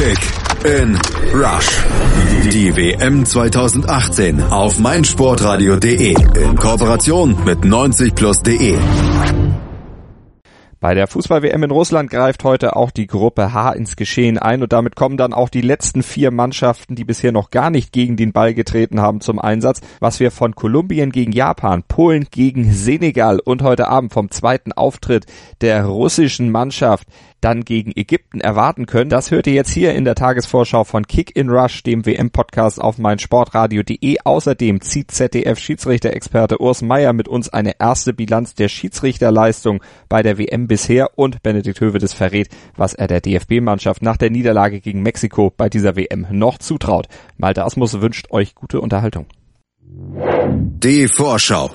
Kick in Rush. Die WM 2018 auf meinsportradio.de in Kooperation mit 90plus.de. Bei der Fußball-WM in Russland greift heute auch die Gruppe H ins Geschehen ein und damit kommen dann auch die letzten vier Mannschaften, die bisher noch gar nicht gegen den Ball getreten haben, zum Einsatz. Was wir von Kolumbien gegen Japan, Polen gegen Senegal und heute Abend vom zweiten Auftritt der russischen Mannschaft dann gegen Ägypten erwarten können. Das hört ihr jetzt hier in der Tagesvorschau von Kick in Rush, dem WM-Podcast auf meinsportradio.de. Außerdem zieht ZDF-Schiedsrichter-Experte Urs Meier mit uns eine erste Bilanz der Schiedsrichterleistung bei der WM bisher und Benedikt Hövedes verrät, was er der DFB-Mannschaft nach der Niederlage gegen Mexiko bei dieser WM noch zutraut. Malte Asmus wünscht euch gute Unterhaltung. Die Vorschau.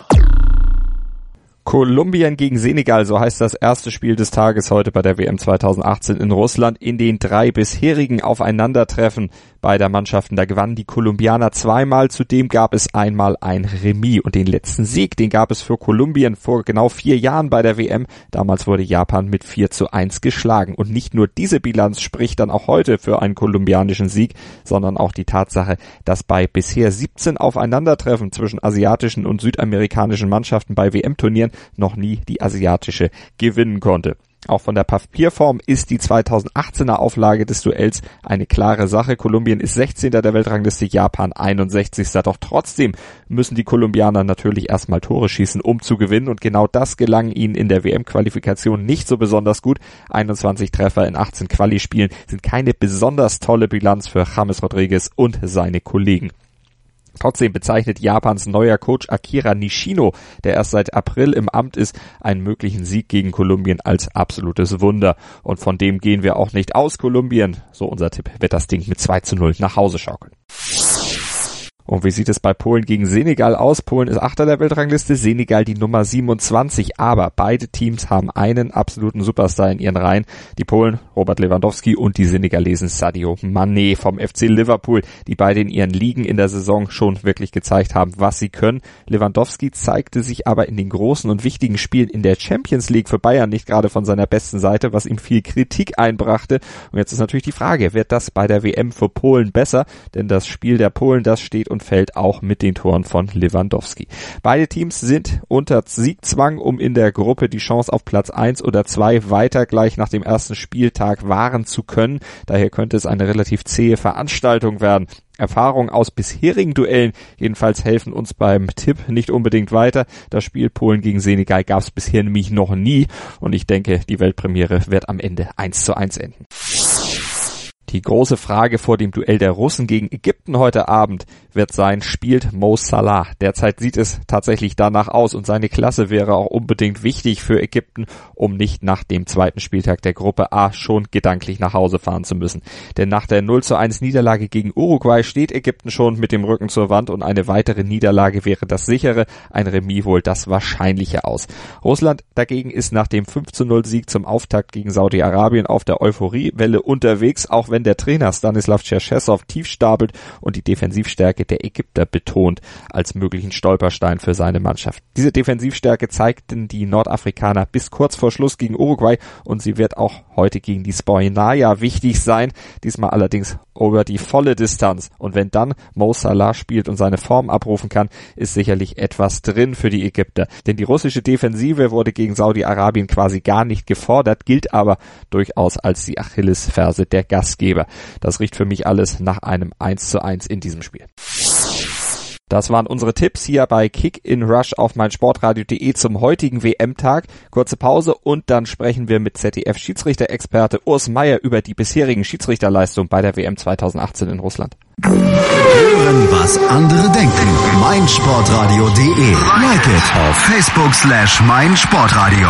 Kolumbien gegen Senegal, so heißt das erste Spiel des Tages heute bei der WM 2018 in Russland. In den drei bisherigen Aufeinandertreffen beider Mannschaften, da gewannen die Kolumbianer zweimal, zudem gab es einmal ein Remis und den letzten Sieg, den gab es für Kolumbien vor genau vier Jahren bei der WM. Damals wurde Japan mit 4 zu 1 geschlagen und nicht nur diese Bilanz spricht dann auch heute für einen kolumbianischen Sieg, sondern auch die Tatsache, dass bei bisher 17 Aufeinandertreffen zwischen asiatischen und südamerikanischen Mannschaften bei WM-Turnieren noch nie die asiatische gewinnen konnte. Auch von der Papierform ist die 2018er Auflage des Duells eine klare Sache. Kolumbien ist 16. der Weltrangliste, Japan 61. Doch trotzdem müssen die Kolumbianer natürlich erstmal Tore schießen, um zu gewinnen. Und genau das gelang ihnen in der WM-Qualifikation nicht so besonders gut. 21 Treffer in 18 Quali-Spielen sind keine besonders tolle Bilanz für James Rodriguez und seine Kollegen. Trotzdem bezeichnet Japans neuer Coach Akira Nishino, der erst seit April im Amt ist, einen möglichen Sieg gegen Kolumbien als absolutes Wunder. Und von dem gehen wir auch nicht aus. Kolumbien, so unser Tipp, wird das Ding mit 2 zu 0 nach Hause schaukeln. Und wie sieht es bei Polen gegen Senegal aus? Polen ist Achter der Weltrangliste, Senegal die Nummer 27. Aber beide Teams haben einen absoluten Superstar in ihren Reihen. Die Polen Robert Lewandowski und die Senegalesen Sadio Mané vom FC Liverpool, die beide in ihren Ligen in der Saison schon wirklich gezeigt haben, was sie können. Lewandowski zeigte sich aber in den großen und wichtigen Spielen in der Champions League für Bayern nicht gerade von seiner besten Seite, was ihm viel Kritik einbrachte. Und jetzt ist natürlich die Frage, wird das bei der WM für Polen besser? Denn das Spiel der Polen, das steht und fällt auch mit den Toren von Lewandowski. Beide Teams sind unter Siegzwang, um in der Gruppe die Chance auf Platz eins oder zwei weiter gleich nach dem ersten Spieltag wahren zu können. Daher könnte es eine relativ zähe Veranstaltung werden. Erfahrungen aus bisherigen Duellen jedenfalls helfen uns beim Tipp nicht unbedingt weiter. Das Spiel Polen gegen Senegal gab es bisher nämlich noch nie und ich denke, die Weltpremiere wird am Ende eins zu eins enden. Die große Frage vor dem Duell der Russen gegen Ägypten heute Abend wird sein, spielt Mo Salah. Derzeit sieht es tatsächlich danach aus und seine Klasse wäre auch unbedingt wichtig für Ägypten, um nicht nach dem zweiten Spieltag der Gruppe A schon gedanklich nach Hause fahren zu müssen. Denn nach der 0 zu 1 Niederlage gegen Uruguay steht Ägypten schon mit dem Rücken zur Wand und eine weitere Niederlage wäre das sichere, ein Remis wohl das wahrscheinliche aus. Russland dagegen ist nach dem 5 zu 0 Sieg zum Auftakt gegen Saudi-Arabien auf der Euphoriewelle unterwegs, auch wenn der Trainer Stanislav Cherchesov tief stapelt und die Defensivstärke der Ägypter betont als möglichen Stolperstein für seine Mannschaft. Diese Defensivstärke zeigten die Nordafrikaner bis kurz vor Schluss gegen Uruguay und sie wird auch heute gegen die Spoinaya wichtig sein, diesmal allerdings über die volle Distanz. Und wenn dann Mo Salah spielt und seine Form abrufen kann, ist sicherlich etwas drin für die Ägypter. Denn die russische Defensive wurde gegen Saudi-Arabien quasi gar nicht gefordert, gilt aber durchaus als die Achillesferse der Gastgeber. Das riecht für mich alles nach einem 1 zu 1 in diesem Spiel. Das waren unsere Tipps hier bei Kick in Rush auf meinsportradio.de zum heutigen WM-Tag. Kurze Pause und dann sprechen wir mit ZDF-Schiedsrichter-Experte Urs Meier über die bisherigen Schiedsrichterleistungen bei der WM 2018 in Russland. Hören, was andere denken. meinsportradio.de. Like it auf Facebook slash meinsportradio.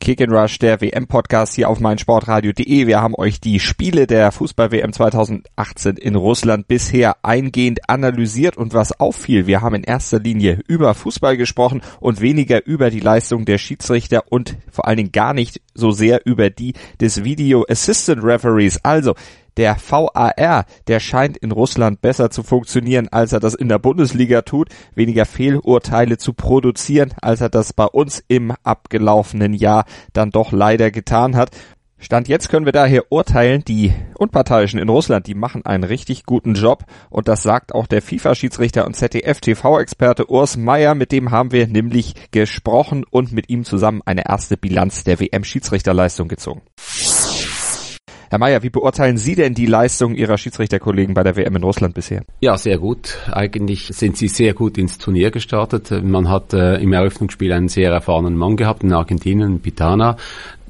Kick and Rush, der WM-Podcast hier auf meinsportradio.de. Wir haben euch die Spiele der Fußball-WM 2018 in Russland bisher eingehend analysiert und was auffiel, wir haben in erster Linie über Fußball gesprochen und weniger über die Leistung der Schiedsrichter und vor allen Dingen gar nicht so sehr über die des Video Assistant Referees. Also, der VAR, der scheint in Russland besser zu funktionieren, als er das in der Bundesliga tut, weniger Fehlurteile zu produzieren, als er das bei uns im abgelaufenen Jahr dann doch leider getan hat. Stand jetzt können wir daher urteilen, die Unparteiischen in Russland, die machen einen richtig guten Job und das sagt auch der FIFA-Schiedsrichter und ZDF-TV-Experte Urs Meier, mit dem haben wir nämlich gesprochen und mit ihm zusammen eine erste Bilanz der WM-Schiedsrichterleistung gezogen. Herr Mayer, wie beurteilen Sie denn die Leistung Ihrer Schiedsrichterkollegen bei der WM in Russland bisher? Ja, sehr gut. Eigentlich sind sie sehr gut ins Turnier gestartet. Man hat äh, im Eröffnungsspiel einen sehr erfahrenen Mann gehabt in Argentinien, Pitana.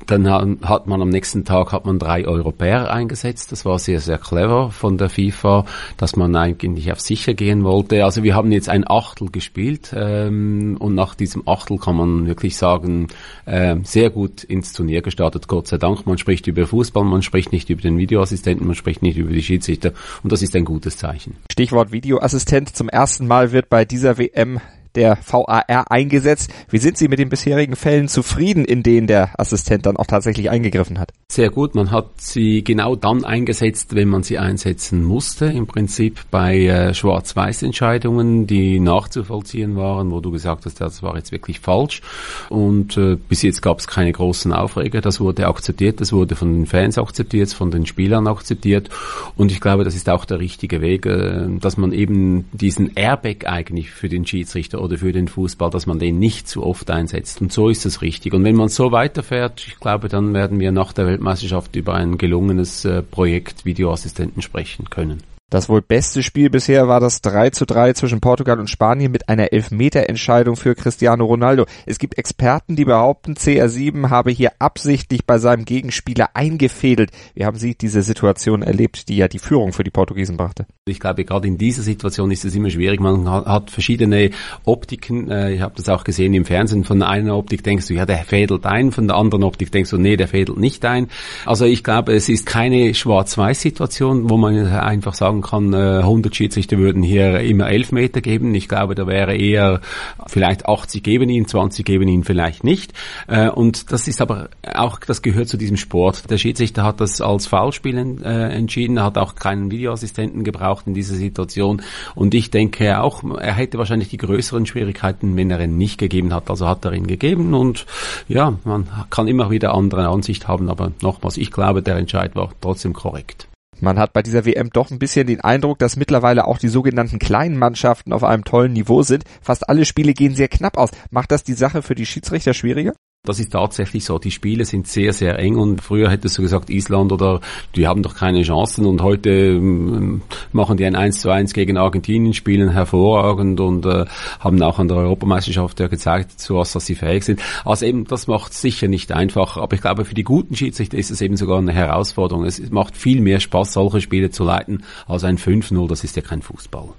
Dann hat man am nächsten Tag hat man drei Europäer eingesetzt. Das war sehr, sehr clever von der FIFA, dass man eigentlich auf sicher gehen wollte. Also wir haben jetzt ein Achtel gespielt ähm, und nach diesem Achtel kann man wirklich sagen, äh, sehr gut ins Turnier gestartet, Gott sei Dank. Man spricht über Fußball, man spricht nicht über den Videoassistenten, man spricht nicht über die Schiedsrichter und das ist ein gutes Zeichen. Stichwort Videoassistent. Zum ersten Mal wird bei dieser WM der VAR eingesetzt. Wie sind Sie mit den bisherigen Fällen zufrieden, in denen der Assistent dann auch tatsächlich eingegriffen hat? Sehr gut. Man hat sie genau dann eingesetzt, wenn man sie einsetzen musste. Im Prinzip bei äh, Schwarz-Weiß-Entscheidungen, die nachzuvollziehen waren, wo du gesagt hast, das war jetzt wirklich falsch. Und äh, bis jetzt gab es keine großen Aufreger. Das wurde akzeptiert, das wurde von den Fans akzeptiert, von den Spielern akzeptiert. Und ich glaube, das ist auch der richtige Weg, äh, dass man eben diesen Airbag eigentlich für den Schiedsrichter oder für den Fußball, dass man den nicht zu oft einsetzt. Und so ist es richtig. Und wenn man so weiterfährt, ich glaube, dann werden wir nach der Weltmeisterschaft über ein gelungenes äh, Projekt Videoassistenten sprechen können. Das wohl beste Spiel bisher war das 3 zu 3 zwischen Portugal und Spanien mit einer Elfmeterentscheidung für Cristiano Ronaldo. Es gibt Experten, die behaupten, CR7 habe hier absichtlich bei seinem Gegenspieler eingefädelt. Wie haben Sie diese Situation erlebt, die ja die Führung für die Portugiesen brachte? Ich glaube, gerade in dieser Situation ist es immer schwierig. Man hat verschiedene Optiken. Äh, ich habe das auch gesehen im Fernsehen. Von einer Optik denkst du, ja, der fädelt ein. Von der anderen Optik denkst du, nee, der fädelt nicht ein. Also ich glaube, es ist keine Schwarz-Weiß-Situation, wo man einfach sagen sagen kann, 100 äh, Schiedsrichter würden hier immer 11 Meter geben. Ich glaube, da wäre eher vielleicht 80 geben ihn, 20 geben ihn vielleicht nicht. Äh, und das ist aber auch, das gehört zu diesem Sport. Der Schiedsrichter hat das als Foulspiel äh, entschieden, hat auch keinen Videoassistenten gebraucht in dieser Situation. Und ich denke auch, er hätte wahrscheinlich die größeren Schwierigkeiten, wenn er ihn nicht gegeben hat. Also hat er ihn gegeben und ja, man kann immer wieder andere Ansicht haben, aber nochmals, ich glaube, der Entscheid war trotzdem korrekt. Man hat bei dieser WM doch ein bisschen den Eindruck, dass mittlerweile auch die sogenannten kleinen Mannschaften auf einem tollen Niveau sind. Fast alle Spiele gehen sehr knapp aus. Macht das die Sache für die Schiedsrichter schwieriger? Das ist tatsächlich so. Die Spiele sind sehr, sehr eng und früher hättest du gesagt, Island oder die haben doch keine Chancen und heute ähm, machen die ein 1 zu 1 gegen Argentinien, spielen hervorragend und äh, haben auch an der Europameisterschaft ja gezeigt, zu was dass sie fähig sind. Also eben, das macht sicher nicht einfach, aber ich glaube, für die guten Schiedsrichter ist es eben sogar eine Herausforderung. Es macht viel mehr Spaß, solche Spiele zu leiten, als ein 5-0, das ist ja kein Fußball.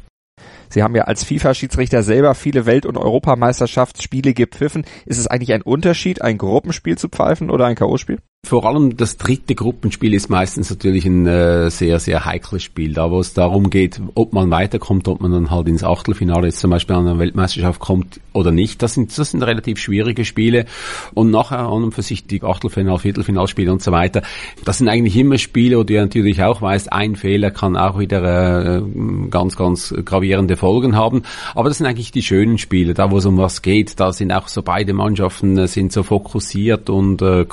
Sie haben ja als FIFA-Schiedsrichter selber viele Welt- und Europameisterschaftsspiele gepfiffen. Ist es eigentlich ein Unterschied, ein Gruppenspiel zu pfeifen oder ein K.O.-Spiel? Vor allem das dritte Gruppenspiel ist meistens natürlich ein äh, sehr, sehr heikles Spiel, da wo es darum geht, ob man weiterkommt, ob man dann halt ins Achtelfinale jetzt zum Beispiel an der Weltmeisterschaft kommt oder nicht. Das sind, das sind relativ schwierige Spiele. Und nachher an und für sich die Achtelfinal, Viertelfinalspiele und so weiter. Das sind eigentlich immer Spiele, wo du natürlich auch weißt, ein Fehler kann auch wieder äh, ganz, ganz gravierende Folgen haben. Aber das sind eigentlich die schönen Spiele, da wo es um was geht. Da sind auch so beide Mannschaften äh, sind so fokussiert und äh,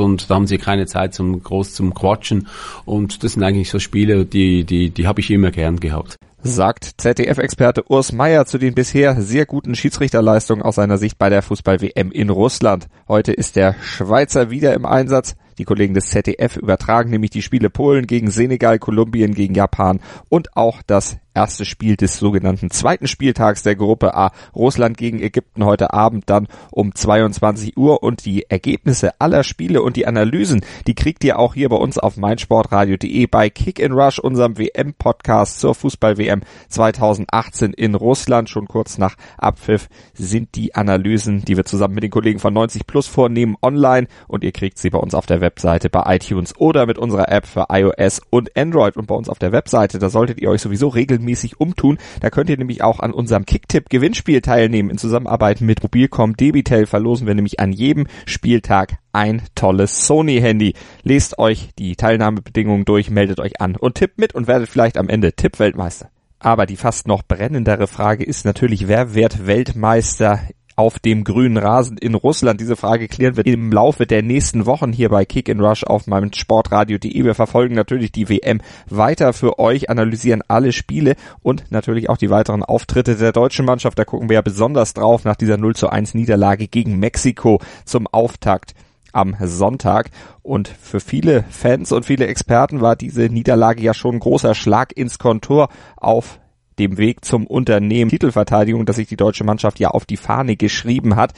und da haben sie keine Zeit zum groß zum Quatschen und das sind eigentlich so Spiele, die die die habe ich immer gern gehabt. Sagt ZDF-Experte Urs Meier zu den bisher sehr guten Schiedsrichterleistungen aus seiner Sicht bei der Fußball-WM in Russland. Heute ist der Schweizer wieder im Einsatz. Die Kollegen des ZDF übertragen nämlich die Spiele Polen gegen Senegal, Kolumbien gegen Japan und auch das erste Spiel des sogenannten zweiten Spieltags der Gruppe A. Russland gegen Ägypten heute Abend dann um 22 Uhr und die Ergebnisse aller Spiele und die Analysen, die kriegt ihr auch hier bei uns auf meinsportradio.de bei Kick in Rush, unserem WM-Podcast zur Fußball-WM 2018 in Russland. Schon kurz nach Abpfiff sind die Analysen, die wir zusammen mit den Kollegen von 90 Plus vornehmen, online und ihr kriegt sie bei uns auf der Webseite bei iTunes oder mit unserer App für iOS und Android und bei uns auf der Webseite. Da solltet ihr euch sowieso regelmäßig umtun. Da könnt ihr nämlich auch an unserem Kicktipp Gewinnspiel teilnehmen. In Zusammenarbeit mit Mobilcom Debitel verlosen wir nämlich an jedem Spieltag ein tolles Sony-Handy. Lest euch die Teilnahmebedingungen durch, meldet euch an und tippt mit und werdet vielleicht am Ende Tippweltmeister. Aber die fast noch brennendere Frage ist natürlich, wer wird Weltmeister auf dem grünen Rasen in Russland? Diese Frage klären wir im Laufe der nächsten Wochen hier bei Kick in Rush auf meinem Sportradio.de. Wir verfolgen natürlich die WM weiter für euch, analysieren alle Spiele und natürlich auch die weiteren Auftritte der deutschen Mannschaft. Da gucken wir ja besonders drauf nach dieser 0 zu 1 Niederlage gegen Mexiko zum Auftakt am Sonntag. Und für viele Fans und viele Experten war diese Niederlage ja schon ein großer Schlag ins Kontor auf dem Weg zum Unternehmen Titelverteidigung, das sich die deutsche Mannschaft ja auf die Fahne geschrieben hat.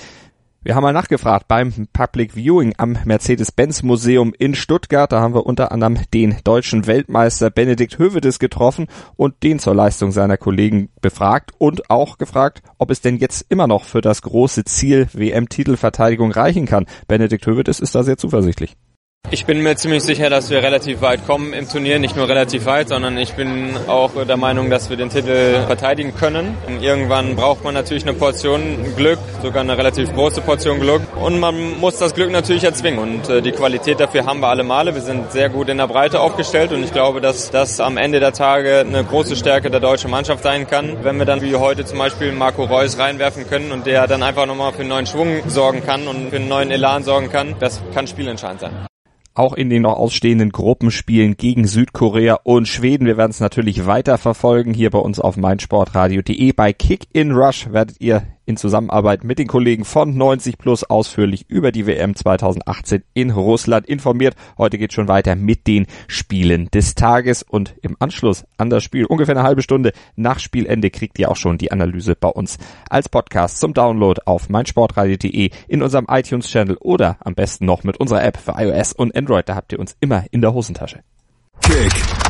Wir haben mal nachgefragt beim Public Viewing am Mercedes-Benz Museum in Stuttgart. Da haben wir unter anderem den deutschen Weltmeister Benedikt Hövedes getroffen und den zur Leistung seiner Kollegen befragt und auch gefragt, ob es denn jetzt immer noch für das große Ziel WM-Titelverteidigung reichen kann. Benedikt Hövedes ist da sehr zuversichtlich. Ich bin mir ziemlich sicher, dass wir relativ weit kommen im Turnier. Nicht nur relativ weit, sondern ich bin auch der Meinung, dass wir den Titel verteidigen können. Und irgendwann braucht man natürlich eine Portion Glück, sogar eine relativ große Portion Glück. Und man muss das Glück natürlich erzwingen. Und äh, die Qualität dafür haben wir alle Male. Wir sind sehr gut in der Breite aufgestellt. Und ich glaube, dass das am Ende der Tage eine große Stärke der deutschen Mannschaft sein kann. Wenn wir dann wie heute zum Beispiel Marco Reus reinwerfen können und der dann einfach nochmal für einen neuen Schwung sorgen kann und für einen neuen Elan sorgen kann, das kann spielentscheidend sein auch in den noch ausstehenden Gruppenspielen gegen Südkorea und Schweden. Wir werden es natürlich weiter verfolgen hier bei uns auf meinsportradio.de. Bei Kick in Rush werdet ihr in Zusammenarbeit mit den Kollegen von 90 Plus ausführlich über die WM 2018 in Russland informiert. Heute geht schon weiter mit den Spielen des Tages und im Anschluss an das Spiel, ungefähr eine halbe Stunde nach Spielende, kriegt ihr auch schon die Analyse bei uns als Podcast zum Download auf meinsportradio.de in unserem iTunes-Channel oder am besten noch mit unserer App für iOS und Android. Da habt ihr uns immer in der Hosentasche. Kick